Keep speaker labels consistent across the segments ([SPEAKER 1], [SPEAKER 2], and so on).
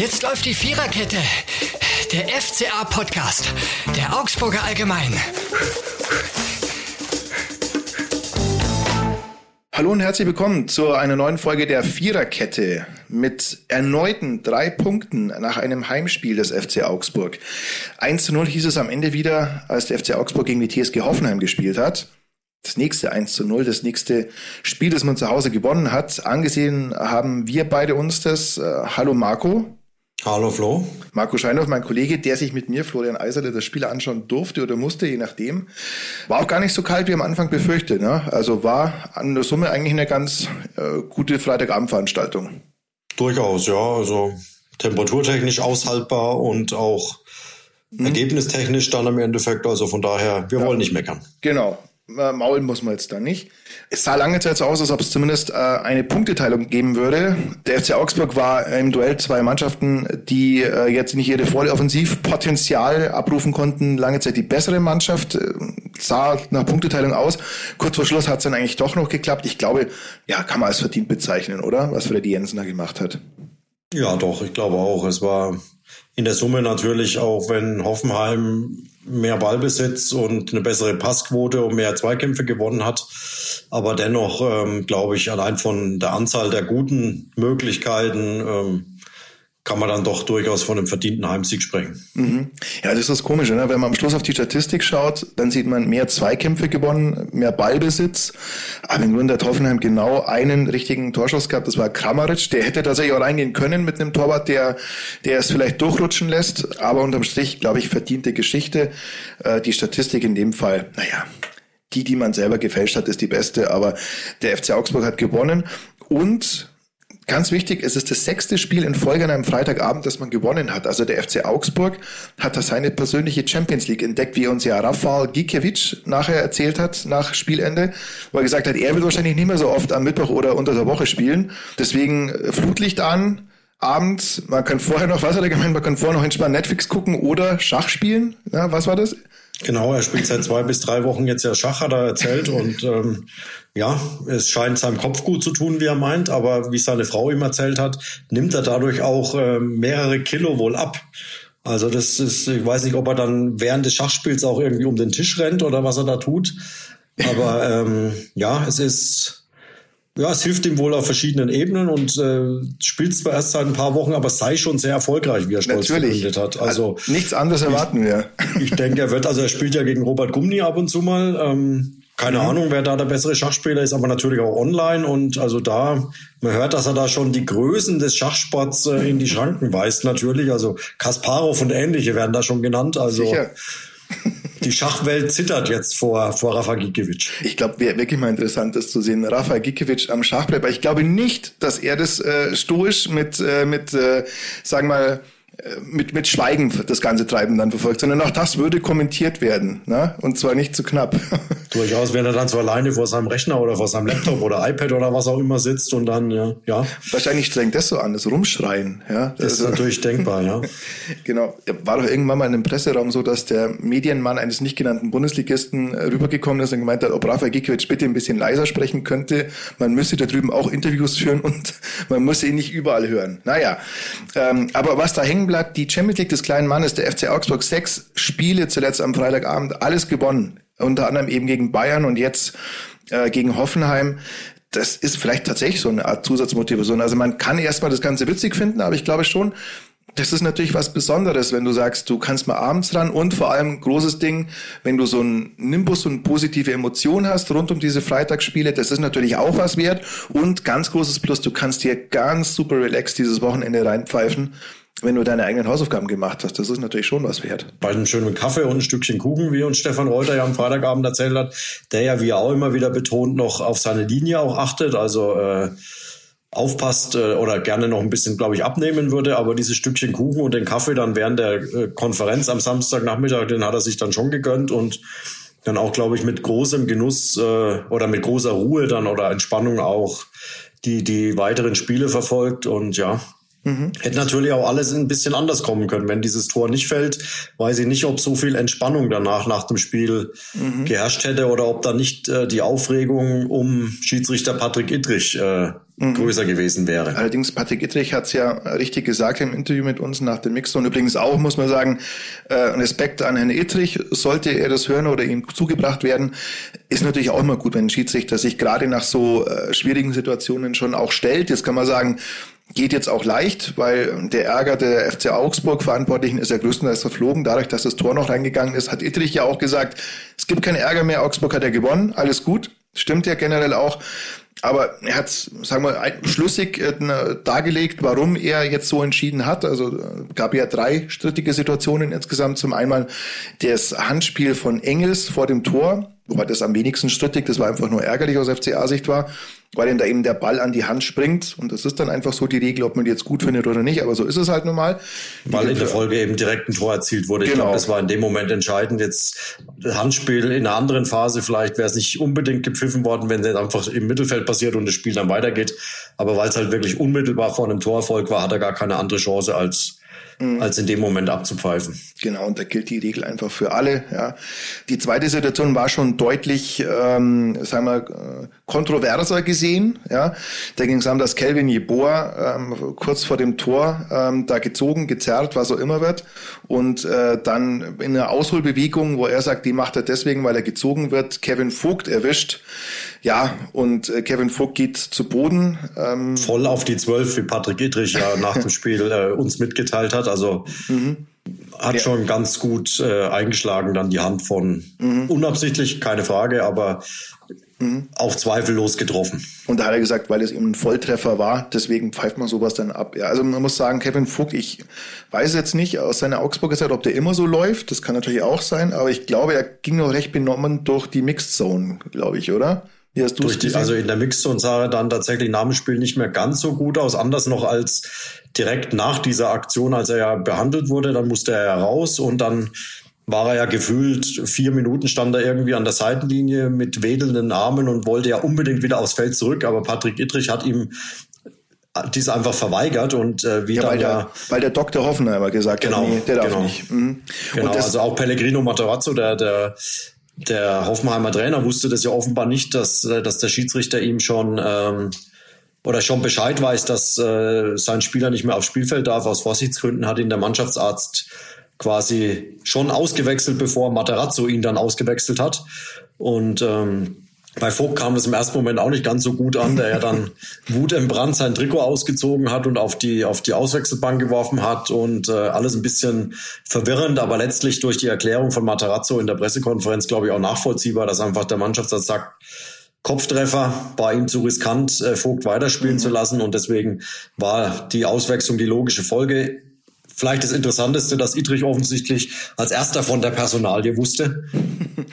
[SPEAKER 1] Jetzt läuft die Viererkette. Der FCA-Podcast. Der Augsburger Allgemein.
[SPEAKER 2] Hallo und herzlich willkommen zu einer neuen Folge der Viererkette mit erneuten drei Punkten nach einem Heimspiel des FC Augsburg. 1 zu 0 hieß es am Ende wieder, als der FC Augsburg gegen die TSG Hoffenheim gespielt hat. Das nächste 1 zu 0, das nächste Spiel, das man zu Hause gewonnen hat. Angesehen haben wir beide uns das. Äh, hallo Marco.
[SPEAKER 3] Hallo Flo.
[SPEAKER 2] Marco Scheinhoff, mein Kollege, der sich mit mir, Florian Eiserle, das Spiel anschauen durfte oder musste, je nachdem. War auch gar nicht so kalt, wie am Anfang befürchtet. Ne? Also war an der Summe eigentlich eine ganz äh, gute Freitagabendveranstaltung.
[SPEAKER 3] Durchaus, ja. Also temperaturtechnisch aushaltbar und auch mhm. ergebnistechnisch dann im Endeffekt. Also von daher, wir ja. wollen nicht meckern.
[SPEAKER 2] Genau. Äh, maulen muss man jetzt da nicht. Es sah lange Zeit so aus, als ob es zumindest äh, eine Punkteteilung geben würde. Der FC Augsburg war im Duell zwei Mannschaften, die äh, jetzt nicht ihre volle Offensivpotenzial abrufen konnten. Lange Zeit die bessere Mannschaft äh, sah nach Punkteteilung aus. Kurz vor Schluss hat es dann eigentlich doch noch geklappt. Ich glaube, ja, kann man als verdient bezeichnen, oder? Was Freddy Jensen da gemacht hat.
[SPEAKER 3] Ja, doch, ich glaube auch. Es war in der Summe natürlich auch, wenn Hoffenheim mehr Ballbesitz und eine bessere Passquote und mehr Zweikämpfe gewonnen hat. Aber dennoch ähm, glaube ich, allein von der Anzahl der guten Möglichkeiten ähm, kann man dann doch durchaus von einem verdienten Heimsieg sprechen.
[SPEAKER 2] Mhm. Ja, das ist das Komische. Ne? Wenn man am Schluss auf die Statistik schaut, dann sieht man mehr Zweikämpfe gewonnen, mehr Ballbesitz. Aber im Grunde hat Hoffenheim genau einen richtigen Torschuss gehabt. Das war Kramaric. Der hätte tatsächlich auch reingehen können mit einem Torwart, der, der es vielleicht durchrutschen lässt. Aber unterm Strich, glaube ich, verdiente Geschichte. Äh, die Statistik in dem Fall, naja, die, die man selber gefälscht hat, ist die beste. Aber der FC Augsburg hat gewonnen. Und Ganz wichtig, es ist das sechste Spiel in Folge an einem Freitagabend, das man gewonnen hat. Also der FC Augsburg hat da seine persönliche Champions League entdeckt, wie uns ja Rafał Gikiewicz nachher erzählt hat, nach Spielende, wo er gesagt hat, er will wahrscheinlich nicht mehr so oft am Mittwoch oder unter der Woche spielen. Deswegen äh, Flutlicht an, abends, man kann vorher noch, was hat er gemeint, man kann vorher noch entspannt Netflix gucken oder Schach spielen. Ja, was war das?
[SPEAKER 3] Genau, er spielt seit zwei bis drei Wochen jetzt ja Schach, hat er erzählt. Und ähm, ja, es scheint seinem Kopf gut zu tun, wie er meint. Aber wie seine Frau ihm erzählt hat, nimmt er dadurch auch äh, mehrere Kilo wohl ab. Also das ist, ich weiß nicht, ob er dann während des Schachspiels auch irgendwie um den Tisch rennt oder was er da tut. Aber ähm, ja, es ist ja, es hilft ihm wohl auf verschiedenen Ebenen und äh, spielt zwar erst seit ein paar Wochen, aber sei schon sehr erfolgreich, wie er stolz
[SPEAKER 2] Natürlich. hat. Also nichts anderes erwarten wir.
[SPEAKER 3] Ich denke, er wird, also er spielt ja gegen Robert Gumni ab und zu mal. Ähm, keine mhm. Ahnung, wer da der bessere Schachspieler ist, aber natürlich auch online und also da, man hört, dass er da schon die Größen des Schachsports äh, in die Schranken weist natürlich. Also Kasparov und ähnliche werden da schon genannt. Also Sicher die Schachwelt zittert jetzt vor, vor Rafa Gikiewicz.
[SPEAKER 2] Ich glaube, wäre wirklich mal interessant, das zu sehen. Rafa Gikiewicz am Schachbrett. Aber ich glaube nicht, dass er das äh, stoisch mit, äh, mit äh, sagen wir mal, mit, mit Schweigen das ganze Treiben dann verfolgt, sondern auch das würde kommentiert werden. Ne? Und zwar nicht zu knapp.
[SPEAKER 3] Durchaus, wenn er dann so alleine vor seinem Rechner oder vor seinem Laptop oder iPad oder was auch immer sitzt und dann, ja. ja.
[SPEAKER 2] Wahrscheinlich strengt das so an, das Rumschreien. Ja?
[SPEAKER 3] Das, ist natürlich denkbar, ja.
[SPEAKER 2] genau. War doch irgendwann mal in einem Presseraum so, dass der Medienmann eines nicht genannten Bundesligisten äh, rübergekommen ist und gemeint hat, ob Rafael Gikiewicz bitte ein bisschen leiser sprechen könnte. Man müsste da drüben auch Interviews führen und man müsse ihn nicht überall hören. Naja, ähm, aber was da hängen bleibt, die Champions League des kleinen Mannes, der FC Augsburg, sechs Spiele zuletzt am Freitagabend, alles gewonnen. Unter anderem eben gegen Bayern und jetzt äh, gegen Hoffenheim das ist vielleicht tatsächlich so eine Art Zusatzmotivation. Also man kann erstmal das Ganze witzig finden, aber ich glaube schon, das ist natürlich was Besonderes, wenn du sagst, du kannst mal abends ran und vor allem großes Ding, wenn du so einen Nimbus und positive Emotionen hast rund um diese Freitagsspiele, das ist natürlich auch was wert und ganz großes Plus, du kannst hier ganz super relaxed dieses Wochenende reinpfeifen wenn du deine eigenen Hausaufgaben gemacht hast. Das ist natürlich schon was wert.
[SPEAKER 3] Bei einem schönen Kaffee und ein Stückchen Kuchen, wie uns Stefan Reuter ja am Freitagabend erzählt hat, der ja, wie er auch immer wieder betont, noch auf seine Linie auch achtet. Also äh, aufpasst äh, oder gerne noch ein bisschen, glaube ich, abnehmen würde. Aber dieses Stückchen Kuchen und den Kaffee dann während der äh, Konferenz am Samstagnachmittag, den hat er sich dann schon gegönnt und dann auch, glaube ich, mit großem Genuss äh, oder mit großer Ruhe dann oder Entspannung auch die, die weiteren Spiele verfolgt. Und ja, Mhm. Hätte natürlich auch alles ein bisschen anders kommen können. Wenn dieses Tor nicht fällt, weiß ich nicht, ob so viel Entspannung danach nach dem Spiel mhm. geherrscht hätte oder ob da nicht äh, die Aufregung um Schiedsrichter Patrick Ittrich äh, mhm. größer gewesen wäre.
[SPEAKER 2] Allerdings, Patrick Ittrich hat es ja richtig gesagt im Interview mit uns nach dem Mixzone. Übrigens auch, muss man sagen, äh, Respekt an Herrn Ittrich, sollte er das hören oder ihm zugebracht werden, ist natürlich auch immer gut, wenn ein Schiedsrichter sich gerade nach so äh, schwierigen Situationen schon auch stellt. Jetzt kann man sagen, geht jetzt auch leicht, weil der Ärger der FC Augsburg Verantwortlichen ist ja größtenteils verflogen. Dadurch, dass das Tor noch reingegangen ist, hat Ittrich ja auch gesagt, es gibt keinen Ärger mehr, Augsburg hat ja gewonnen, alles gut. Stimmt ja generell auch. Aber er hat, sagen wir, schlüssig äh, dargelegt, warum er jetzt so entschieden hat. Also äh, gab ja drei strittige Situationen insgesamt. Zum einen das Handspiel von Engels vor dem Tor, wobei das am wenigsten strittig, das war einfach nur ärgerlich aus FCA-Sicht war weil ihm da eben der Ball an die Hand springt. Und das ist dann einfach so die Regel, ob man die jetzt gut findet oder nicht. Aber so ist es halt nun mal.
[SPEAKER 3] Weil in der Folge eben direkt ein Tor erzielt wurde. Ich genau. glaube, das war in dem Moment entscheidend. Jetzt Handspiel in einer anderen Phase vielleicht wäre es nicht unbedingt gepfiffen worden, wenn es einfach im Mittelfeld passiert und das Spiel dann weitergeht. Aber weil es halt wirklich unmittelbar vor einem Torerfolg war, hat er gar keine andere Chance als mhm. als in dem Moment abzupfeifen.
[SPEAKER 2] Genau, und da gilt die Regel einfach für alle. Ja. Die zweite Situation war schon deutlich, ähm, sagen wir, äh, kontroverser gesehen. Ja. Da ging es darum, dass Kelvin Jeboa ähm, kurz vor dem Tor ähm, da gezogen, gezerrt, was auch immer wird. Und äh, dann in einer Ausholbewegung, wo er sagt, die macht er deswegen, weil er gezogen wird, Kevin Vogt erwischt. Ja, und äh, Kevin Vogt geht zu Boden.
[SPEAKER 3] Ähm, Voll auf die Zwölf, wie Patrick Idrich ja nach dem Spiel äh, uns mitgeteilt hat. Also mhm. hat ja. schon ganz gut äh, eingeschlagen dann die Hand von mhm. unabsichtlich, keine Frage, aber mhm. auch zweifellos getroffen.
[SPEAKER 2] Und da hat er gesagt, weil es eben ein Volltreffer war, deswegen pfeift man sowas dann ab. Ja, also man muss sagen, Kevin Vogt, ich weiß jetzt nicht aus seiner Augsburger Zeit, ob der immer so läuft. Das kann natürlich auch sein, aber ich glaube, er ging noch recht benommen durch die Mixed Zone, glaube ich, oder?
[SPEAKER 3] Wie hast du es gesehen? Also in der Mixzone sah er dann tatsächlich nach dem Spiel nicht mehr ganz so gut aus, anders noch als direkt nach dieser Aktion, als er ja behandelt wurde. Dann musste er ja raus und dann war er ja gefühlt vier Minuten stand er irgendwie an der Seitenlinie mit wedelnden Armen und wollte ja unbedingt wieder aufs Feld zurück, aber Patrick Ittrich hat ihm dies einfach verweigert und äh, wie ja,
[SPEAKER 2] weil, der, weil der Dr. Hoffenheimer gesagt
[SPEAKER 3] genau,
[SPEAKER 2] hat, nee, der darf
[SPEAKER 3] genau.
[SPEAKER 2] nicht.
[SPEAKER 3] Mhm. Genau, also auch Pellegrino Matarazzo, der, der der Hoffenheimer Trainer wusste das ja offenbar nicht, dass, äh, dass der Schiedsrichter ihm schon ähm, oder schon Bescheid weiß, dass äh, sein Spieler nicht mehr aufs Spielfeld darf. Aus Vorsichtsgründen hat ihn der Mannschaftsarzt quasi schon ausgewechselt, bevor Materazzo ihn dann ausgewechselt hat. Und ähm, bei Vogt kam das im ersten Moment auch nicht ganz so gut an, der ja dann Wut im Brand sein Trikot ausgezogen hat und auf die, auf die Auswechselbank geworfen hat und äh, alles ein bisschen verwirrend, aber letztlich durch die Erklärung von Matarazzo in der Pressekonferenz, glaube ich, auch nachvollziehbar, dass einfach der Mannschaftsarzt sagt, Kopftreffer war ihm zu riskant, äh, Vogt weiterspielen mhm. zu lassen und deswegen war die Auswechslung die logische Folge vielleicht das Interessanteste, dass Idrich offensichtlich als erster von der Personalie wusste,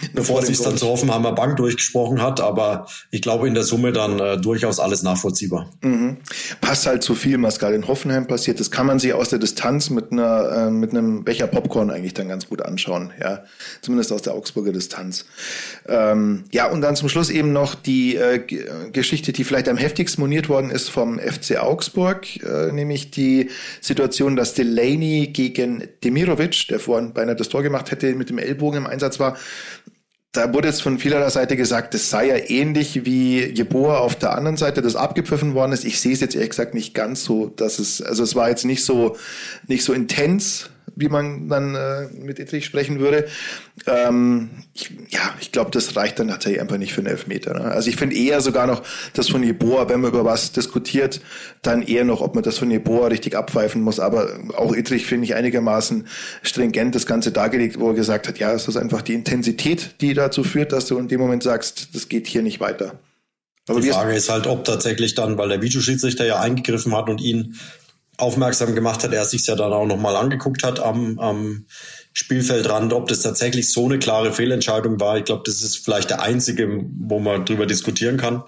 [SPEAKER 3] bevor sie es dann zur Hoffenheimer Bank durchgesprochen hat. Aber ich glaube in der Summe dann äh, durchaus alles nachvollziehbar.
[SPEAKER 2] Mhm. Passt halt zu viel, was gerade in Hoffenheim passiert. Das kann man sich aus der Distanz mit einer äh, mit einem Becher Popcorn eigentlich dann ganz gut anschauen. Ja, zumindest aus der Augsburger Distanz. Ähm, ja, und dann zum Schluss eben noch die äh, Geschichte, die vielleicht am heftigsten moniert worden ist vom FC Augsburg, äh, nämlich die Situation, dass Delaney gegen Demirovic, der vorhin beinahe das Tor gemacht hätte, mit dem Ellbogen im Einsatz war. Da wurde jetzt von vieler Seite gesagt, das sei ja ähnlich wie Jeboa auf der anderen Seite, das abgepfiffen worden ist. Ich sehe es jetzt ehrlich gesagt nicht ganz so, dass es, also es war jetzt nicht so, nicht so intens, wie man dann äh, mit Ittrich sprechen würde. Ähm, ich, ja, ich glaube, das reicht dann tatsächlich einfach nicht für einen Elfmeter. Ne? Also ich finde eher sogar noch das von Jeboa, wenn man über was diskutiert, dann eher noch, ob man das von Jeboa richtig abpfeifen muss. Aber auch Ittrich finde ich einigermaßen stringent das Ganze dargelegt, wo er gesagt hat, ja, es ist einfach die Intensität, die dazu führt, dass du in dem Moment sagst, das geht hier nicht weiter.
[SPEAKER 3] Aber die Frage ist halt, ob tatsächlich dann, weil der Videoschiedsrichter ja eingegriffen hat und ihn aufmerksam gemacht hat, er sich ja dann auch nochmal angeguckt hat am, am Spielfeldrand, ob das tatsächlich so eine klare Fehlentscheidung war. Ich glaube, das ist vielleicht der einzige, wo man drüber diskutieren kann.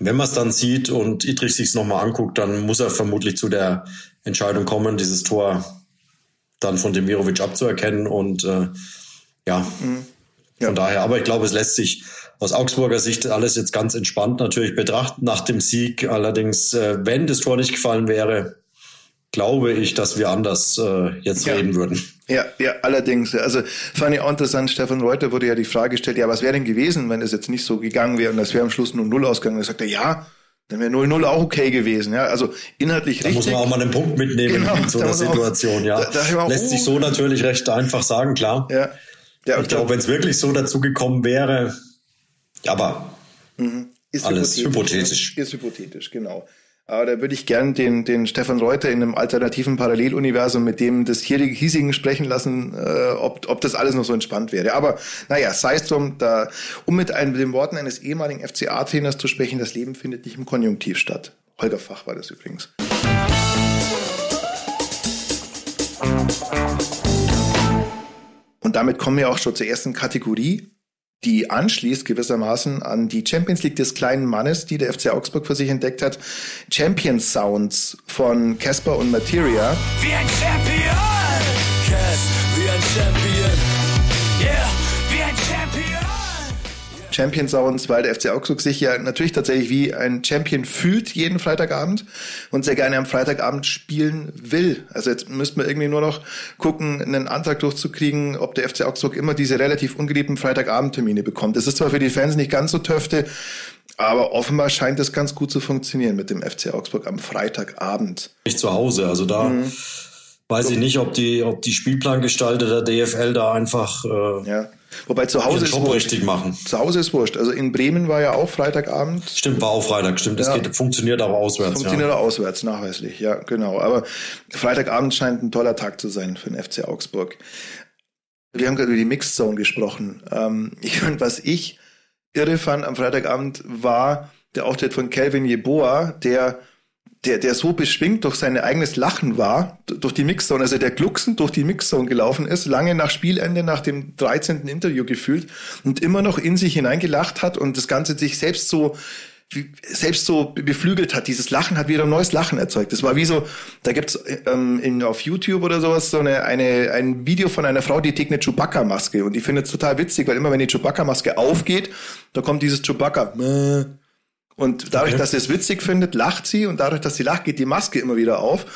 [SPEAKER 3] Wenn man es dann sieht und Idrich sich es nochmal anguckt, dann muss er vermutlich zu der Entscheidung kommen, dieses Tor dann von Demirovic abzuerkennen. Und äh, ja, mhm. ja, von daher, aber ich glaube, es lässt sich aus Augsburger Sicht alles jetzt ganz entspannt natürlich betrachten nach dem Sieg. Allerdings, äh, wenn das Tor nicht gefallen wäre, glaube ich, dass wir anders äh, jetzt ja. reden würden.
[SPEAKER 2] Ja, ja, allerdings. Also fand ich auch interessant, Stefan Reuter wurde ja die Frage gestellt, ja, was wäre denn gewesen, wenn es jetzt nicht so gegangen wäre und das wäre am Schluss nur Null ausgegangen. Da sagt er, ja, Dann wäre 0-0 auch okay gewesen. Ja, also inhaltlich
[SPEAKER 3] da
[SPEAKER 2] richtig.
[SPEAKER 3] Da muss man auch mal einen Punkt mitnehmen genau, in so einer Situation. Auch, ja, da, da Lässt oh. sich so natürlich recht einfach sagen, klar. Ja. ja ich glaube, wenn es wirklich so dazu gekommen wäre, aber
[SPEAKER 2] mhm. ist alles hypothetisch. hypothetisch. Ist hypothetisch, genau. Aber da würde ich gern den, den Stefan Reuter in einem alternativen Paralleluniversum mit dem des hiesigen sprechen lassen, äh, ob, ob das alles noch so entspannt wäre. Aber naja, sei es drum, da, um mit, einem, mit den Worten eines ehemaligen FCA-Trainers zu sprechen, das Leben findet nicht im Konjunktiv statt. Holger Fach war das übrigens. Und damit kommen wir auch schon zur ersten Kategorie die anschließt gewissermaßen an die Champions League des kleinen Mannes, die der FC Augsburg für sich entdeckt hat. Champion Sounds von Casper und Materia. Wie ein Champion! Cass, wie ein Champion! Champion Sounds, weil der FC Augsburg sich ja natürlich tatsächlich wie ein Champion fühlt jeden Freitagabend und sehr gerne am Freitagabend spielen will. Also jetzt müssten wir irgendwie nur noch gucken, einen Antrag durchzukriegen, ob der FC Augsburg immer diese relativ ungeliebten Freitagabendtermine bekommt. Das ist zwar für die Fans nicht ganz so töfte, aber offenbar scheint es ganz gut zu funktionieren mit dem FC Augsburg am Freitagabend.
[SPEAKER 3] Nicht zu Hause, also da mhm. weiß ich nicht, ob die, ob die Spielplangestalter der DFL da einfach äh,
[SPEAKER 2] ja Wobei zu Hause ist
[SPEAKER 3] wurscht. richtig machen.
[SPEAKER 2] Zu Hause ist wurscht. Also in Bremen war ja auch Freitagabend.
[SPEAKER 3] Stimmt, war auch Freitag, stimmt. Das ja. geht, funktioniert auch auswärts.
[SPEAKER 2] Funktioniert ja. auch auswärts, nachweislich, ja, genau. Aber Freitagabend scheint ein toller Tag zu sein für den FC Augsburg. Wir haben gerade über die Mixed Zone gesprochen. Ähm, ich fand, was ich irre fand am Freitagabend war der Auftritt von Calvin Jeboa, der der, der so beschwingt durch sein eigenes Lachen war, durch die Mixzone, also der glucksend durch die Mixzone gelaufen ist, lange nach Spielende, nach dem 13. Interview gefühlt und immer noch in sich hineingelacht hat und das Ganze sich selbst so selbst so beflügelt hat. Dieses Lachen hat wieder ein neues Lachen erzeugt. Das war wie so, da gibt's ähm, in, auf YouTube oder sowas so eine, eine, ein Video von einer Frau, die trägt eine Chewbacca-Maske und die findet es total witzig, weil immer wenn die Chewbacca-Maske aufgeht, da kommt dieses Chewbacca. Und dadurch, okay. dass sie es witzig findet, lacht sie und dadurch, dass sie lacht, geht die Maske immer wieder auf.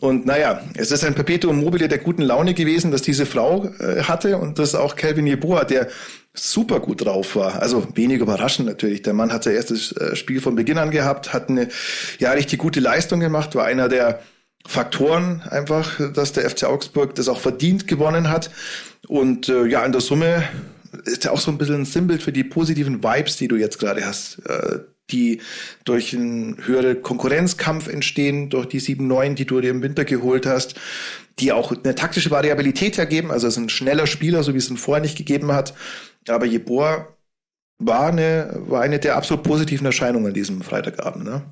[SPEAKER 2] Und naja, es ist ein Perpetuum mobile der guten Laune gewesen, dass diese Frau äh, hatte und dass auch Calvin Jeboa, der super gut drauf war. Also wenig überraschend natürlich. Der Mann hat sein erstes äh, Spiel von Beginn an gehabt, hat eine ja richtig gute Leistung gemacht, war einer der Faktoren einfach, dass der FC Augsburg das auch verdient gewonnen hat. Und äh, ja, in der Summe ist ja auch so ein bisschen ein Symbol für die positiven Vibes, die du jetzt gerade hast. Äh, die durch einen höheren Konkurrenzkampf entstehen, durch die 7-9, die du dir im Winter geholt hast, die auch eine taktische Variabilität ergeben, also es ist ein schneller Spieler, so wie es ihn vorher nicht gegeben hat. Aber Jeboa war eine, war eine der absolut positiven Erscheinungen an diesem Freitagabend. Ne?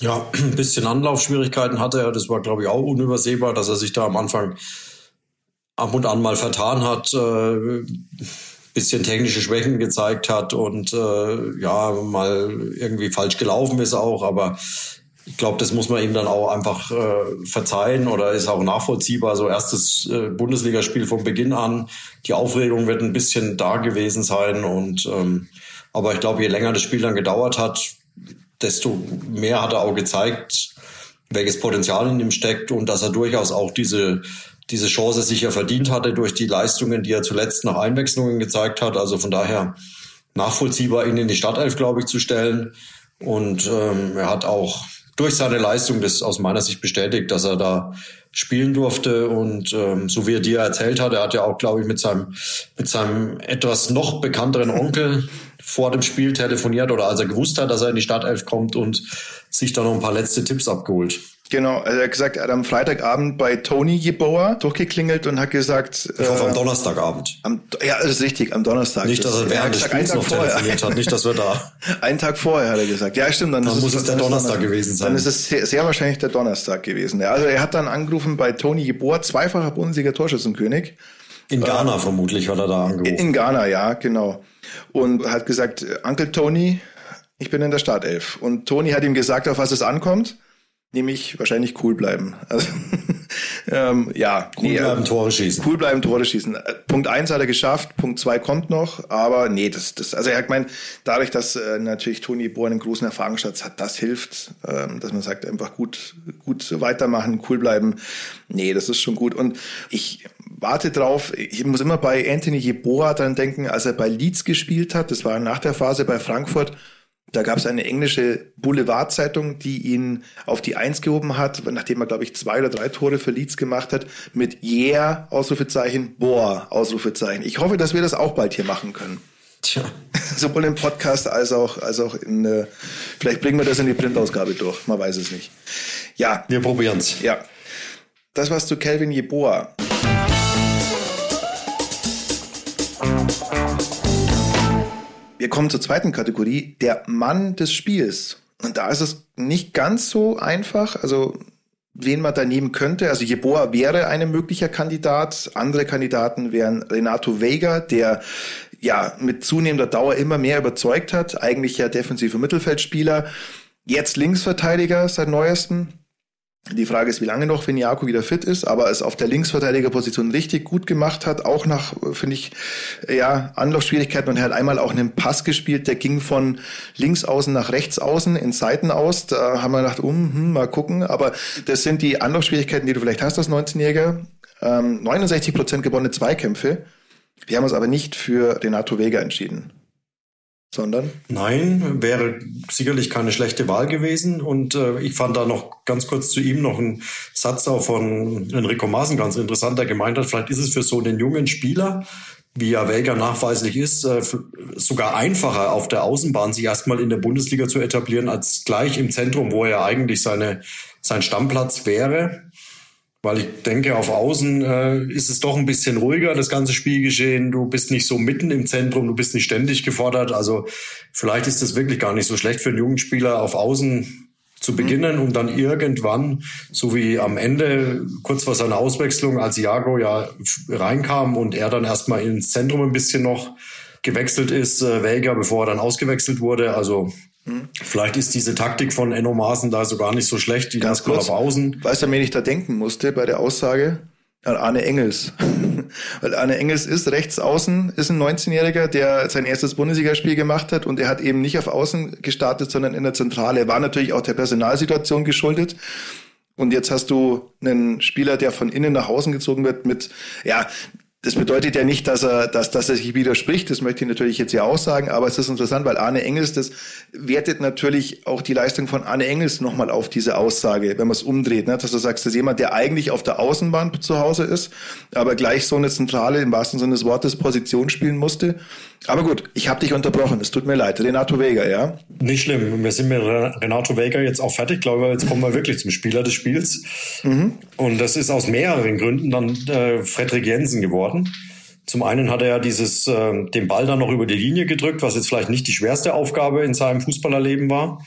[SPEAKER 3] Ja, ein bisschen Anlaufschwierigkeiten hatte er. Das war, glaube ich, auch unübersehbar, dass er sich da am Anfang ab und an mal vertan hat. Äh, bisschen technische Schwächen gezeigt hat und äh, ja, mal irgendwie falsch gelaufen ist auch, aber ich glaube, das muss man ihm dann auch einfach äh, verzeihen oder ist auch nachvollziehbar. So erstes äh, Bundesligaspiel von Beginn an. Die Aufregung wird ein bisschen da gewesen sein und ähm, aber ich glaube, je länger das Spiel dann gedauert hat, desto mehr hat er auch gezeigt, welches Potenzial in ihm steckt und dass er durchaus auch diese diese Chance sicher verdient hatte durch die Leistungen, die er zuletzt nach Einwechslungen gezeigt hat. Also von daher nachvollziehbar, ihn in die Startelf, glaube ich, zu stellen. Und ähm, er hat auch durch seine Leistung das aus meiner Sicht bestätigt, dass er da spielen durfte. Und ähm, so wie er dir erzählt hat, er hat ja auch, glaube ich, mit seinem, mit seinem etwas noch bekannteren Onkel vor dem Spiel telefoniert oder als er gewusst hat, dass er in die Startelf kommt und sich da noch ein paar letzte Tipps abgeholt.
[SPEAKER 2] Genau, also er hat gesagt, er hat am Freitagabend bei Tony Jeboa durchgeklingelt und hat gesagt...
[SPEAKER 3] Ich hoffe am äh, Donnerstagabend.
[SPEAKER 2] Am, ja, das ist richtig, am Donnerstag.
[SPEAKER 3] Nicht, dass er während des Spiels noch vorher. telefoniert hat, nicht, dass wir da...
[SPEAKER 2] einen Tag vorher hat er gesagt. Ja, stimmt.
[SPEAKER 3] Dann, dann muss es der Donnerstag, Donnerstag gewesen sein.
[SPEAKER 2] Dann ist es sehr, sehr, wahrscheinlich der Donnerstag gewesen. Ja, also er hat dann angerufen bei Tony Jeboa, zweifacher Bundesliga Torschützenkönig.
[SPEAKER 3] In Ghana äh, vermutlich hat er da angerufen.
[SPEAKER 2] In Ghana, ja, genau. Und hat gesagt, Uncle Tony, ich bin in der Startelf. Und Tony hat ihm gesagt, auf was es ankommt nämlich wahrscheinlich cool bleiben. Also, ähm, ja,
[SPEAKER 3] cool nee, bleiben, Tore schießen.
[SPEAKER 2] Cool bleiben, Tore schießen. Äh, Punkt eins hat er geschafft, Punkt zwei kommt noch, aber nee, das, das, also er meint, dadurch, dass äh, natürlich Toni Bohr einen großen Erfahrungsschatz hat, das hilft, ähm, dass man sagt, einfach gut, gut weitermachen, cool bleiben. Nee, das ist schon gut. Und ich warte drauf, ich muss immer bei Anthony Jeboa dann denken, als er bei Leeds gespielt hat, das war nach der Phase bei Frankfurt, Da gab es eine englische Boulevardzeitung, die ihn auf die Eins gehoben hat, nachdem er, glaube ich, zwei oder drei Tore für Leeds gemacht hat, mit Yeah, Ausrufezeichen, Boah, Ausrufezeichen. Ich hoffe, dass wir das auch bald hier machen können. Tja. Sowohl im Podcast als auch, als auch in, äh, vielleicht bringen wir das in die Printausgabe durch, man weiß es nicht. Ja.
[SPEAKER 3] Wir probieren's.
[SPEAKER 2] Ja. Das war's zu Calvin Jeboa. Kommen zur zweiten Kategorie, der Mann des Spiels. Und da ist es nicht ganz so einfach. Also wen man da nehmen könnte. Also Jeboa wäre ein möglicher Kandidat. Andere Kandidaten wären Renato Vega, der ja mit zunehmender Dauer immer mehr überzeugt hat. Eigentlich ja defensiver Mittelfeldspieler. Jetzt Linksverteidiger seit neuestem. Die Frage ist, wie lange noch, wenn Jako wieder fit ist, aber es auf der Linksverteidigerposition richtig gut gemacht hat, auch nach, finde ich, ja, Anlaufschwierigkeiten und er hat einmal auch einen Pass gespielt, der ging von links außen nach rechts außen in Seiten aus. Da haben wir gedacht, um, hm, mal gucken, aber das sind die Anlaufschwierigkeiten, die du vielleicht hast als 19-Jähriger. Ähm, 69 Prozent gewonnene Zweikämpfe. Wir haben uns aber nicht für Renato Vega entschieden sondern?
[SPEAKER 3] Nein, wäre sicherlich keine schlechte Wahl gewesen. Und äh, ich fand da noch ganz kurz zu ihm noch einen Satz auch von Enrico Maaßen ganz interessant, der gemeint hat, vielleicht ist es für so einen jungen Spieler, wie ja Welger nachweislich ist, äh, sogar einfacher auf der Außenbahn sich erstmal in der Bundesliga zu etablieren, als gleich im Zentrum, wo er eigentlich seine, sein Stammplatz wäre weil ich denke, auf Außen äh, ist es doch ein bisschen ruhiger, das ganze Spielgeschehen. Du bist nicht so mitten im Zentrum, du bist nicht ständig gefordert. Also vielleicht ist es wirklich gar nicht so schlecht für einen jungen Spieler auf Außen zu beginnen mhm. und dann irgendwann, so wie am Ende, kurz vor seiner Auswechslung, als Iago ja reinkam und er dann erstmal ins Zentrum ein bisschen noch gewechselt ist, äh, Vega, bevor er dann ausgewechselt wurde. Also Vielleicht ist diese Taktik von Enno Maaßen da so gar nicht so schlecht, die
[SPEAKER 2] ganz kurz auf Außen. Weißt du, an wen ich da denken musste bei der Aussage? An Arne Engels. Weil Arne Engels ist rechts außen, ist ein 19-Jähriger, der sein erstes Bundesligaspiel gemacht hat und er hat eben nicht auf Außen gestartet, sondern in der Zentrale. War natürlich auch der Personalsituation geschuldet. Und jetzt hast du einen Spieler, der von innen nach außen gezogen wird mit, ja, das bedeutet ja nicht, dass er, dass, dass er sich widerspricht. Das möchte ich natürlich jetzt ja auch sagen. Aber es ist interessant, weil Arne Engels, das wertet natürlich auch die Leistung von Arne Engels nochmal auf diese Aussage, wenn man es umdreht. Ne? Dass du sagst, dass jemand, der eigentlich auf der Außenbahn zu Hause ist, aber gleich so eine zentrale, im wahrsten Sinne des Wortes, Position spielen musste. Aber gut, ich habe dich unterbrochen. Es tut mir leid. Renato Vega, ja?
[SPEAKER 3] Nicht schlimm. Wir sind mit Renato Vega jetzt auch fertig. Ich glaube, jetzt kommen wir wirklich zum Spieler des Spiels. Mhm. Und das ist aus mehreren Gründen dann äh, Frederik Jensen geworden. Zum einen hat er ja dieses, äh, den Ball dann noch über die Linie gedrückt, was jetzt vielleicht nicht die schwerste Aufgabe in seinem Fußballerleben war.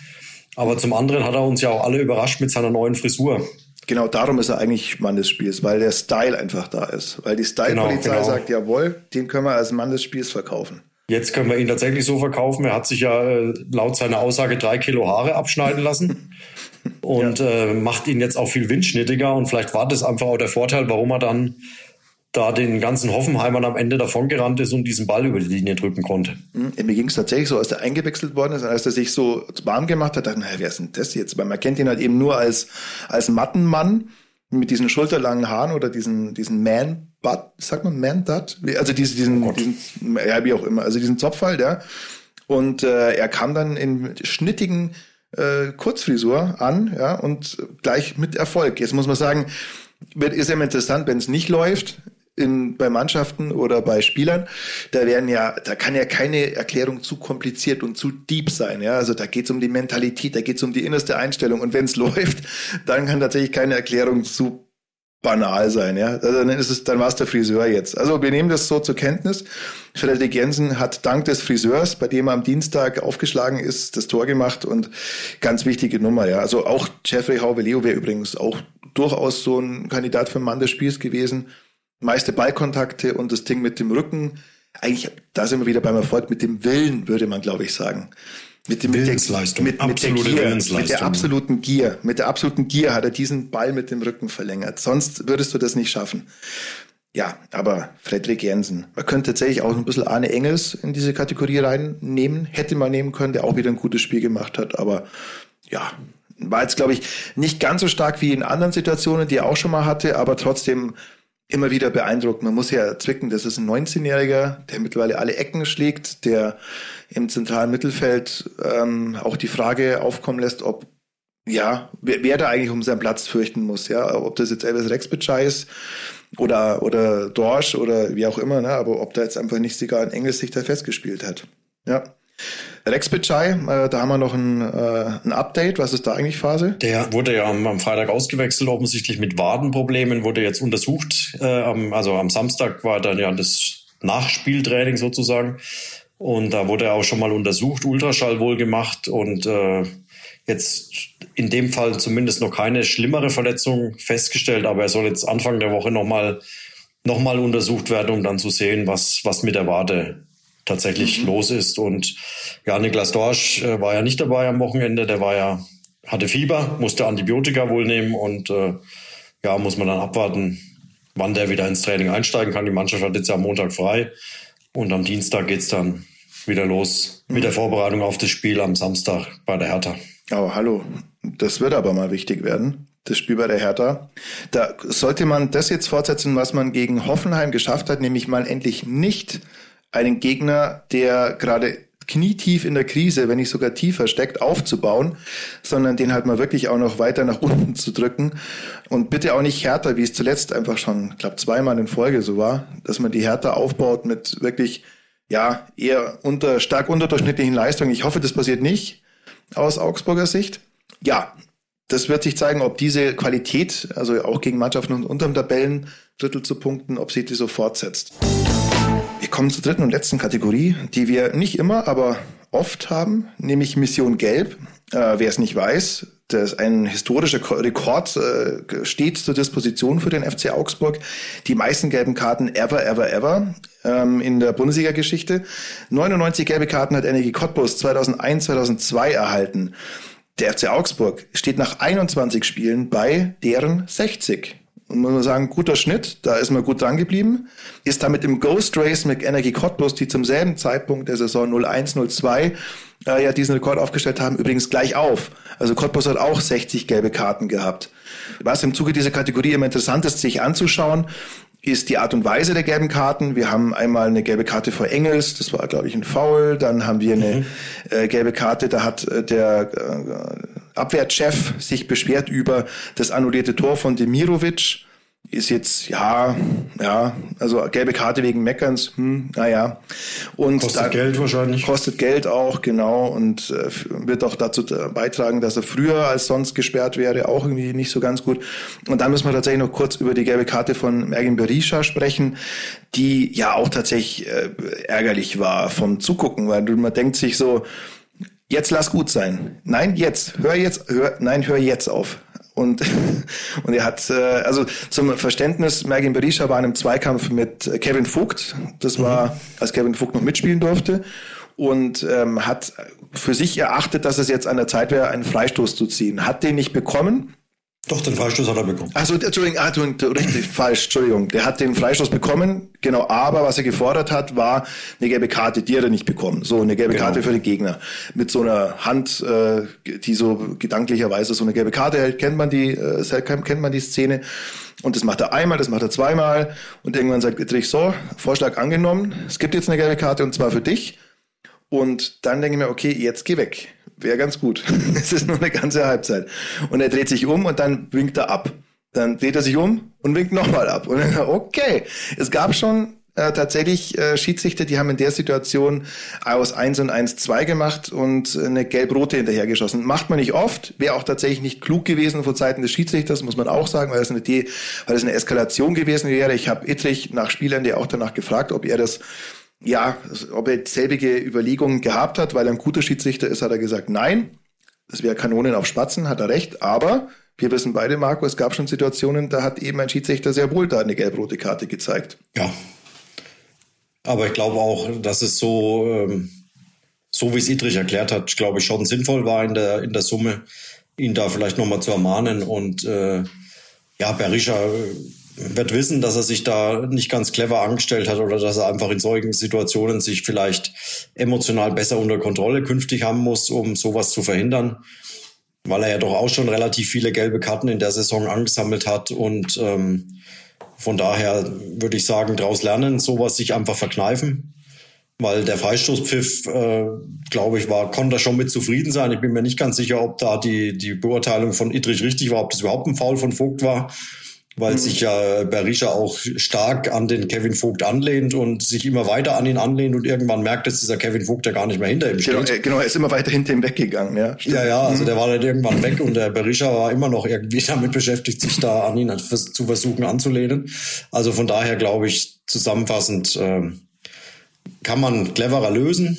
[SPEAKER 3] Aber zum anderen hat er uns ja auch alle überrascht mit seiner neuen Frisur.
[SPEAKER 2] Genau darum ist er eigentlich Mann des Spiels, weil der Style einfach da ist. Weil die Style-Polizei genau, genau. sagt, jawohl, den können wir als Mann des Spiels verkaufen.
[SPEAKER 3] Jetzt können wir ihn tatsächlich so verkaufen. Er hat sich ja äh, laut seiner Aussage drei Kilo Haare abschneiden lassen und ja. äh, macht ihn jetzt auch viel windschnittiger. Und vielleicht war das einfach auch der Vorteil, warum er dann da den ganzen Hoffenheimern am Ende davongerannt ist und diesen Ball über die Linie drücken konnte.
[SPEAKER 2] Mhm. Mir ging es tatsächlich so, als er eingewechselt worden ist, als er sich so warm gemacht hat, dachte ich, wer ist denn das jetzt? Weil man kennt ihn halt eben nur als, als Mattenmann mit diesen schulterlangen Haaren oder diesen, diesen Man-Butt, sagt man Man-Dut? Also diesen, diesen, oh diesen, ja, wie auch immer, also diesen Zopfhalt, ja. Und äh, er kam dann in schnittigen äh, Kurzfrisur an, ja, und gleich mit Erfolg. Jetzt muss man sagen, ist ja interessant, wenn es nicht läuft, in, bei Mannschaften oder bei Spielern, da werden ja, da kann ja keine Erklärung zu kompliziert und zu deep sein. Ja, also da geht es um die Mentalität, da geht es um die innerste Einstellung. Und wenn es läuft, dann kann tatsächlich keine Erklärung zu banal sein, ja. Also dann ist es, dann war es der Friseur jetzt. Also wir nehmen das so zur Kenntnis. Frederik Jensen hat dank des Friseurs, bei dem er am Dienstag aufgeschlagen ist, das Tor gemacht und ganz wichtige Nummer, ja. Also auch Jeffrey Hauveleo wäre übrigens auch durchaus so ein Kandidat für Mann des Spiels gewesen meiste Ballkontakte und das Ding mit dem Rücken. Eigentlich, da sind wir wieder beim Erfolg mit dem Willen, würde man, glaube ich, sagen. Mit dem
[SPEAKER 3] Willensleistung.
[SPEAKER 2] Mit, mit, mit, der Gier, mit der absoluten Gier. Mit der absoluten Gier hat er diesen Ball mit dem Rücken verlängert. Sonst würdest du das nicht schaffen. Ja, aber Frederik Jensen. Man könnte tatsächlich auch ein bisschen Arne Engels in diese Kategorie reinnehmen. Hätte man nehmen können, der auch wieder ein gutes Spiel gemacht hat. Aber ja, war jetzt, glaube ich, nicht ganz so stark wie in anderen Situationen, die er auch schon mal hatte, aber trotzdem immer wieder beeindruckt. Man muss ja zwicken, das ist ein 19-Jähriger, der mittlerweile alle Ecken schlägt, der im zentralen Mittelfeld ähm, auch die Frage aufkommen lässt, ob ja, wer, wer da eigentlich um seinen Platz fürchten muss, ja, ob das jetzt Elvis Rexbitschei ist oder, oder Dorsch oder wie auch immer, ne, aber ob da jetzt einfach nicht sogar ein Engels sich da festgespielt hat. Ja. Rex Bitschei, äh, da haben wir noch ein, äh, ein Update. Was ist da eigentlich Phase?
[SPEAKER 3] Der wurde ja am, am Freitag ausgewechselt, offensichtlich mit Wadenproblemen, wurde jetzt untersucht. Äh, am, also am Samstag war dann ja das Nachspieltraining sozusagen. Und da wurde er auch schon mal untersucht, Ultraschall wohl gemacht und äh, jetzt in dem Fall zumindest noch keine schlimmere Verletzung festgestellt, aber er soll jetzt Anfang der Woche nochmal noch mal untersucht werden, um dann zu sehen, was, was mit der Wade tatsächlich mhm. los ist. Und ja, Niklas Dorsch äh, war ja nicht dabei am Wochenende, der war ja, hatte Fieber, musste Antibiotika wohl nehmen und äh, ja, muss man dann abwarten, wann der wieder ins Training einsteigen kann. Die Mannschaft hat jetzt ja am Montag frei und am Dienstag geht's dann wieder los mhm. mit der Vorbereitung auf das Spiel am Samstag bei der Hertha.
[SPEAKER 2] Oh, hallo. Das wird aber mal wichtig werden das Spiel bei der Hertha. Da sollte man das jetzt fortsetzen, was man gegen Hoffenheim geschafft hat, nämlich mal endlich nicht einen Gegner, der gerade knietief in der Krise, wenn nicht sogar tiefer steckt, aufzubauen, sondern den halt mal wirklich auch noch weiter nach unten zu drücken und bitte auch nicht härter, wie es zuletzt einfach schon, glaube zweimal in Folge so war, dass man die Härte aufbaut mit wirklich ja eher unter stark unterdurchschnittlichen Leistungen. Ich hoffe, das passiert nicht aus Augsburger Sicht. Ja, das wird sich zeigen, ob diese Qualität, also auch gegen Mannschaften unter dem Tabellendrittel zu punkten, ob sich die so fortsetzt. Wir kommen zur dritten und letzten Kategorie, die wir nicht immer, aber oft haben, nämlich Mission Gelb. Äh, wer es nicht weiß, das ein historischer Rekord äh, steht zur Disposition für den FC Augsburg. Die meisten gelben Karten ever, ever, ever ähm, in der Bundesliga-Geschichte. 99 gelbe Karten hat Energie Cottbus 2001, 2002 erhalten. Der FC Augsburg steht nach 21 Spielen bei deren 60. Und muss man sagen, guter Schnitt, da ist man gut dran geblieben. Ist damit im Ghost Race mit Energie Cottbus, die zum selben Zeitpunkt der Saison 01-02 äh, ja diesen Rekord aufgestellt haben, übrigens gleich auf. Also Cottbus hat auch 60 gelbe Karten gehabt. Was im Zuge dieser Kategorie immer interessant ist, sich anzuschauen, ist die Art und Weise der gelben Karten. Wir haben einmal eine gelbe Karte vor Engels, das war, glaube ich, ein Foul. Dann haben wir eine mhm. äh, gelbe Karte, da hat äh, der äh, Abwehrchef sich beschwert über das annullierte Tor von Demirovic ist jetzt, ja, ja, also gelbe Karte wegen Meckerns, hm, naja. Und
[SPEAKER 3] kostet Geld wahrscheinlich.
[SPEAKER 2] Kostet Geld auch, genau, und äh, wird auch dazu beitragen, dass er früher als sonst gesperrt wäre, auch irgendwie nicht so ganz gut. Und dann müssen wir tatsächlich noch kurz über die gelbe Karte von Mergin Berisha sprechen, die ja auch tatsächlich äh, ärgerlich war vom Zugucken, weil man denkt sich so, jetzt lass gut sein. Nein, jetzt, hör jetzt, hör, nein, hör jetzt auf. Und, und er hat, äh, also zum Verständnis, Mergin Berisha war in einem Zweikampf mit Kevin Vogt. Das war, mhm. als Kevin Vogt noch mitspielen durfte. Und ähm, hat für sich erachtet, dass es jetzt an der Zeit wäre, einen Freistoß zu ziehen. Hat den nicht bekommen
[SPEAKER 3] doch, den Freistoß hat er bekommen.
[SPEAKER 2] Also, Entschuldigung, ah, richtig falsch, Entschuldigung. Der hat den Freistoß bekommen, genau, aber was er gefordert hat, war eine gelbe Karte, die hat er nicht bekommen. So, eine gelbe genau. Karte für den Gegner. Mit so einer Hand, äh, die so gedanklicherweise so eine gelbe Karte hält, kennt man die, äh, kennt man die Szene. Und das macht er einmal, das macht er zweimal. Und irgendwann sagt Dietrich, so, Vorschlag angenommen, es gibt jetzt eine gelbe Karte und zwar für dich. Und dann denke ich mir, okay, jetzt geh weg. Wäre ganz gut. es ist nur eine ganze Halbzeit. Und er dreht sich um und dann winkt er ab. Dann dreht er sich um und winkt nochmal ab. Und dann, okay. Es gab schon äh, tatsächlich äh, Schiedsrichter, die haben in der Situation aus 1 und 1 2 gemacht und eine gelb-rote hinterhergeschossen. Macht man nicht oft, wäre auch tatsächlich nicht klug gewesen von Seiten des Schiedsrichters, muss man auch sagen, weil das eine, eine Eskalation gewesen wäre. Ich habe Ittrich nach Spielende auch danach gefragt, ob er das ja, ob er selbige Überlegungen gehabt hat, weil er ein guter Schiedsrichter ist, hat er gesagt, nein, das wäre Kanonen auf Spatzen, hat er recht, aber wir wissen beide, Marco, es gab schon Situationen, da hat eben ein Schiedsrichter sehr wohl da eine gelb-rote Karte gezeigt.
[SPEAKER 3] Ja. Aber ich glaube auch, dass es so, ähm, so wie es Idrich erklärt hat, glaube ich, schon sinnvoll war in der, in der Summe, ihn da vielleicht nochmal zu ermahnen und äh, ja, Berisha wird wissen, dass er sich da nicht ganz clever angestellt hat oder dass er einfach in solchen Situationen sich vielleicht emotional besser unter Kontrolle künftig haben muss, um sowas zu verhindern, weil er ja doch auch schon relativ viele gelbe Karten in der Saison angesammelt hat und ähm, von daher würde ich sagen, daraus lernen, sowas sich einfach verkneifen. Weil der Freistoßpfiff, äh, glaube ich, war, konnte schon mit zufrieden sein. Ich bin mir nicht ganz sicher, ob da die, die Beurteilung von Idrich richtig war, ob das überhaupt ein Foul von Vogt war weil mhm. sich ja Berisha auch stark an den Kevin Vogt anlehnt und sich immer weiter an ihn anlehnt und irgendwann merkt, dass dieser Kevin Vogt ja gar nicht mehr hinter ihm
[SPEAKER 2] genau,
[SPEAKER 3] steht.
[SPEAKER 2] Genau, genau er ist immer weiter hinter ihm weggegangen, ja.
[SPEAKER 3] Stimmt. Ja, ja, also mhm. der war dann irgendwann weg und der Berisha war immer noch irgendwie damit beschäftigt, sich da an ihn zu versuchen anzulehnen. Also von daher glaube ich, zusammenfassend äh, kann man cleverer lösen.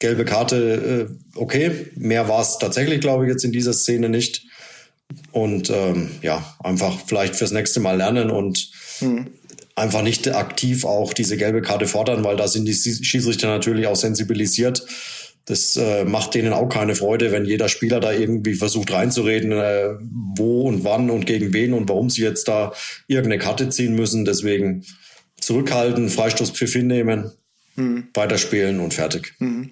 [SPEAKER 3] Gelbe Karte, äh, okay. Mehr war es tatsächlich, glaube ich, jetzt in dieser Szene nicht und ähm, ja, einfach vielleicht fürs nächste Mal lernen und mhm. einfach nicht aktiv auch diese gelbe Karte fordern, weil da sind die Schiedsrichter natürlich auch sensibilisiert. Das äh, macht denen auch keine Freude, wenn jeder Spieler da irgendwie versucht reinzureden, äh, wo und wann und gegen wen und warum sie jetzt da irgendeine Karte ziehen müssen. Deswegen zurückhalten, Freistoßpfiff hinnehmen, mhm. weiterspielen und fertig. Mhm.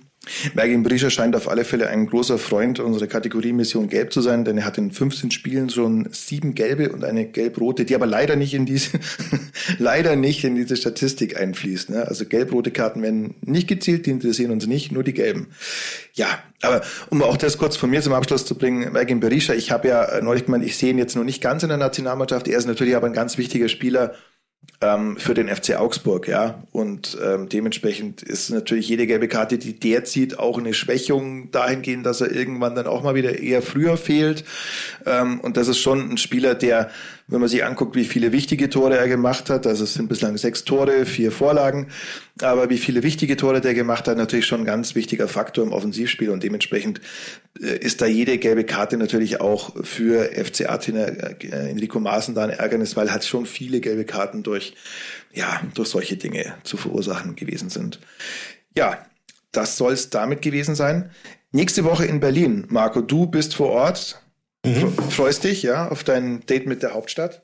[SPEAKER 2] Mergin Brischer scheint auf alle Fälle ein großer Freund unserer Kategorie Mission Gelb zu sein, denn er hat in 15 Spielen schon sieben gelbe und eine gelb-rote, die aber leider nicht in diese, leider nicht in diese Statistik einfließt. Ne? Also gelb-rote Karten werden nicht gezielt, die interessieren uns nicht, nur die gelben. Ja, aber um auch das kurz von mir zum Abschluss zu bringen, Mergin Berisha, ich habe ja neulich gemeint, ich sehe ihn jetzt noch nicht ganz in der Nationalmannschaft, er ist natürlich aber ein ganz wichtiger Spieler ähm, für den FC Augsburg, ja. Und ähm, dementsprechend ist natürlich jede gelbe Karte, die der zieht, auch eine Schwächung dahingehend, dass er irgendwann dann auch mal wieder eher früher fehlt. Ähm, und das ist schon ein Spieler, der wenn man sich anguckt, wie viele wichtige Tore er gemacht hat, also es sind bislang sechs Tore, vier Vorlagen, aber wie viele wichtige Tore der gemacht hat, natürlich schon ein ganz wichtiger Faktor im Offensivspiel und dementsprechend äh, ist da jede gelbe Karte natürlich auch für FCA-Trainer äh, Enrico Maaßen da ein Ärgernis, weil halt schon viele gelbe Karten durch, ja, durch solche Dinge zu verursachen gewesen sind. Ja, das soll es damit gewesen sein. Nächste Woche in Berlin. Marco, du bist vor Ort. Mhm. Freust dich, ja, auf dein Date mit der Hauptstadt?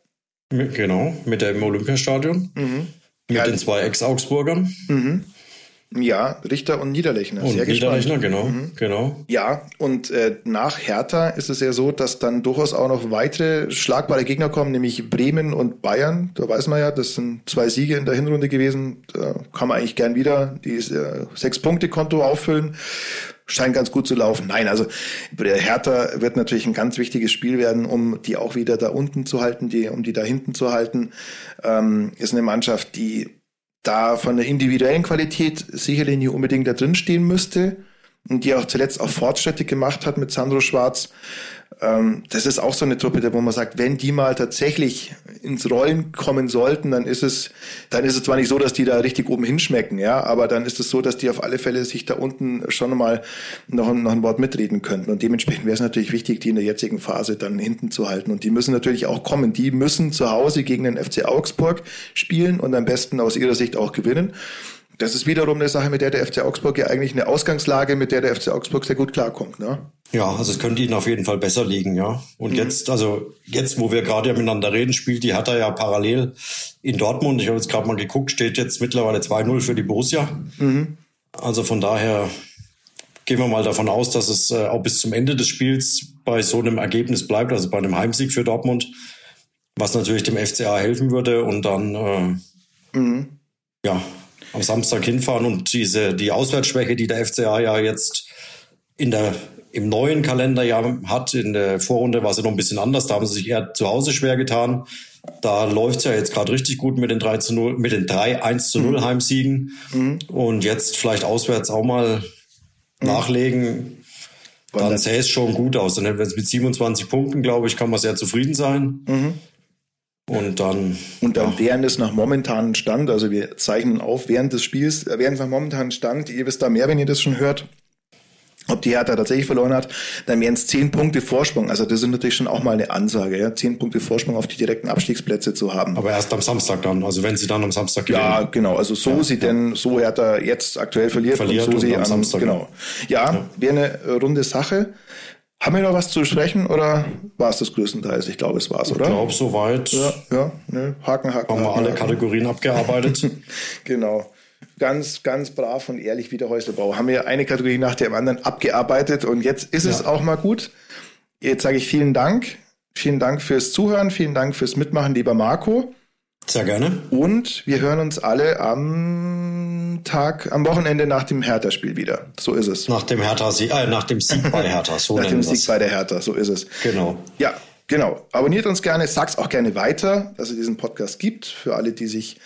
[SPEAKER 3] Genau, mit dem Olympiastadion. Mhm. Mit ja. den zwei Ex-Augsburgern. Mhm.
[SPEAKER 2] Ja, Richter und Niederlechner.
[SPEAKER 3] Und Sehr Niederlechner, gespannt. genau, mhm. genau.
[SPEAKER 2] Ja, und äh, nach Hertha ist es ja so, dass dann durchaus auch noch weitere schlagbare Gegner kommen, nämlich Bremen und Bayern. Da weiß man ja, das sind zwei Siege in der Hinrunde gewesen. Da kann man eigentlich gern wieder die äh, Sechs-Punkte-Konto auffüllen scheint ganz gut zu laufen. Nein, also der Hertha wird natürlich ein ganz wichtiges Spiel werden, um die auch wieder da unten zu halten, die, um die da hinten zu halten. Ähm, ist eine Mannschaft, die da von der individuellen Qualität sicherlich nicht unbedingt da drin stehen müsste und die auch zuletzt auch Fortschritte gemacht hat mit Sandro Schwarz. Ähm, das ist auch so eine Truppe, wo man sagt, wenn die mal tatsächlich ins Rollen kommen sollten, dann ist es, dann ist es zwar nicht so, dass die da richtig oben hinschmecken, ja, aber dann ist es so, dass die auf alle Fälle sich da unten schon mal noch, noch ein Wort mitreden könnten. Und dementsprechend wäre es natürlich wichtig, die in der jetzigen Phase dann hinten zu halten. Und die müssen natürlich auch kommen. Die müssen zu Hause gegen den FC Augsburg spielen und am besten aus ihrer Sicht auch gewinnen. Das ist wiederum eine Sache, mit der der FC Augsburg ja eigentlich eine Ausgangslage, mit der der FC Augsburg sehr gut klarkommt. Ne?
[SPEAKER 3] Ja, also es könnte ihnen auf jeden Fall besser liegen, ja. Und mhm. jetzt, also jetzt, wo wir gerade ja miteinander reden, spielt die Hertha ja parallel in Dortmund. Ich habe jetzt gerade mal geguckt, steht jetzt mittlerweile 2-0 für die Borussia. Mhm. Also von daher gehen wir mal davon aus, dass es äh, auch bis zum Ende des Spiels bei so einem Ergebnis bleibt, also bei einem Heimsieg für Dortmund, was natürlich dem FCA helfen würde und dann äh, mhm. ja am Samstag hinfahren und diese die Auswärtsschwäche, die der FCA ja jetzt in der im neuen Kalenderjahr hat. In der Vorrunde war es ja noch ein bisschen anders. Da haben sie sich eher zu Hause schwer getan. Da läuft es ja jetzt gerade richtig gut mit den 3 zu 0, mit den 3 1 zu 0 mhm. Heimsiegen. Mhm. Und jetzt vielleicht auswärts auch mal mhm. nachlegen. Dann sähe es schon gut aus. Dann wenn es mit 27 Punkten, glaube ich, kann man sehr zufrieden sein. Und dann.
[SPEAKER 2] Und dann ja. während es nach momentanen Stand, also wir zeichnen auf während des Spiels, während es nach momentanen Stand, ihr wisst da mehr, wenn ihr das schon hört, ob die Hertha tatsächlich verloren hat, dann wären es zehn Punkte Vorsprung. Also das ist natürlich schon auch mal eine Ansage, ja, zehn Punkte Vorsprung auf die direkten Abstiegsplätze zu haben.
[SPEAKER 3] Aber erst am Samstag dann, also wenn sie dann am Samstag gewinnen.
[SPEAKER 2] Ja, genau. Also so ja, sie ja. denn, so Hertha jetzt aktuell verliert,
[SPEAKER 3] verliert und
[SPEAKER 2] so
[SPEAKER 3] und
[SPEAKER 2] sie
[SPEAKER 3] am Samstag.
[SPEAKER 2] Genau. Ja, ja. wäre eine runde Sache. Haben wir noch was zu sprechen oder war es das größtenteils? Ich glaube, es war es, oder?
[SPEAKER 3] Ich glaube, soweit.
[SPEAKER 2] Ja, ja ne? Haken, Haken.
[SPEAKER 3] Haben
[SPEAKER 2] wir
[SPEAKER 3] alle Kategorien abgearbeitet.
[SPEAKER 2] genau. Ganz, ganz brav und ehrlich wie der Häuslebau. Haben wir eine Kategorie nach der anderen abgearbeitet und jetzt ist ja. es auch mal gut. Jetzt sage ich vielen Dank. Vielen Dank fürs Zuhören, vielen Dank fürs Mitmachen, lieber Marco.
[SPEAKER 3] Sehr gerne.
[SPEAKER 2] Und wir hören uns alle am Tag, am Wochenende nach dem Hertha-Spiel wieder. So ist es.
[SPEAKER 3] Nach dem Hertha, äh, nach dem Sieg bei Hertha, so
[SPEAKER 2] nach dem Sieg
[SPEAKER 3] wir's.
[SPEAKER 2] bei der Hertha, so ist es.
[SPEAKER 3] Genau.
[SPEAKER 2] Ja, genau. Abonniert uns gerne, sag's auch gerne weiter, dass es diesen Podcast gibt, für alle, die sich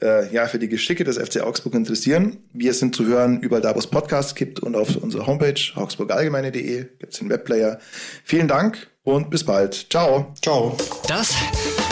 [SPEAKER 2] äh, ja, für die Geschicke des FC Augsburg interessieren. Wir sind zu hören überall da, wo es Podcasts gibt und auf unserer Homepage augsburgallgemeine.de gibt's den Webplayer. Vielen Dank und bis bald. Ciao.
[SPEAKER 3] Ciao.
[SPEAKER 1] Das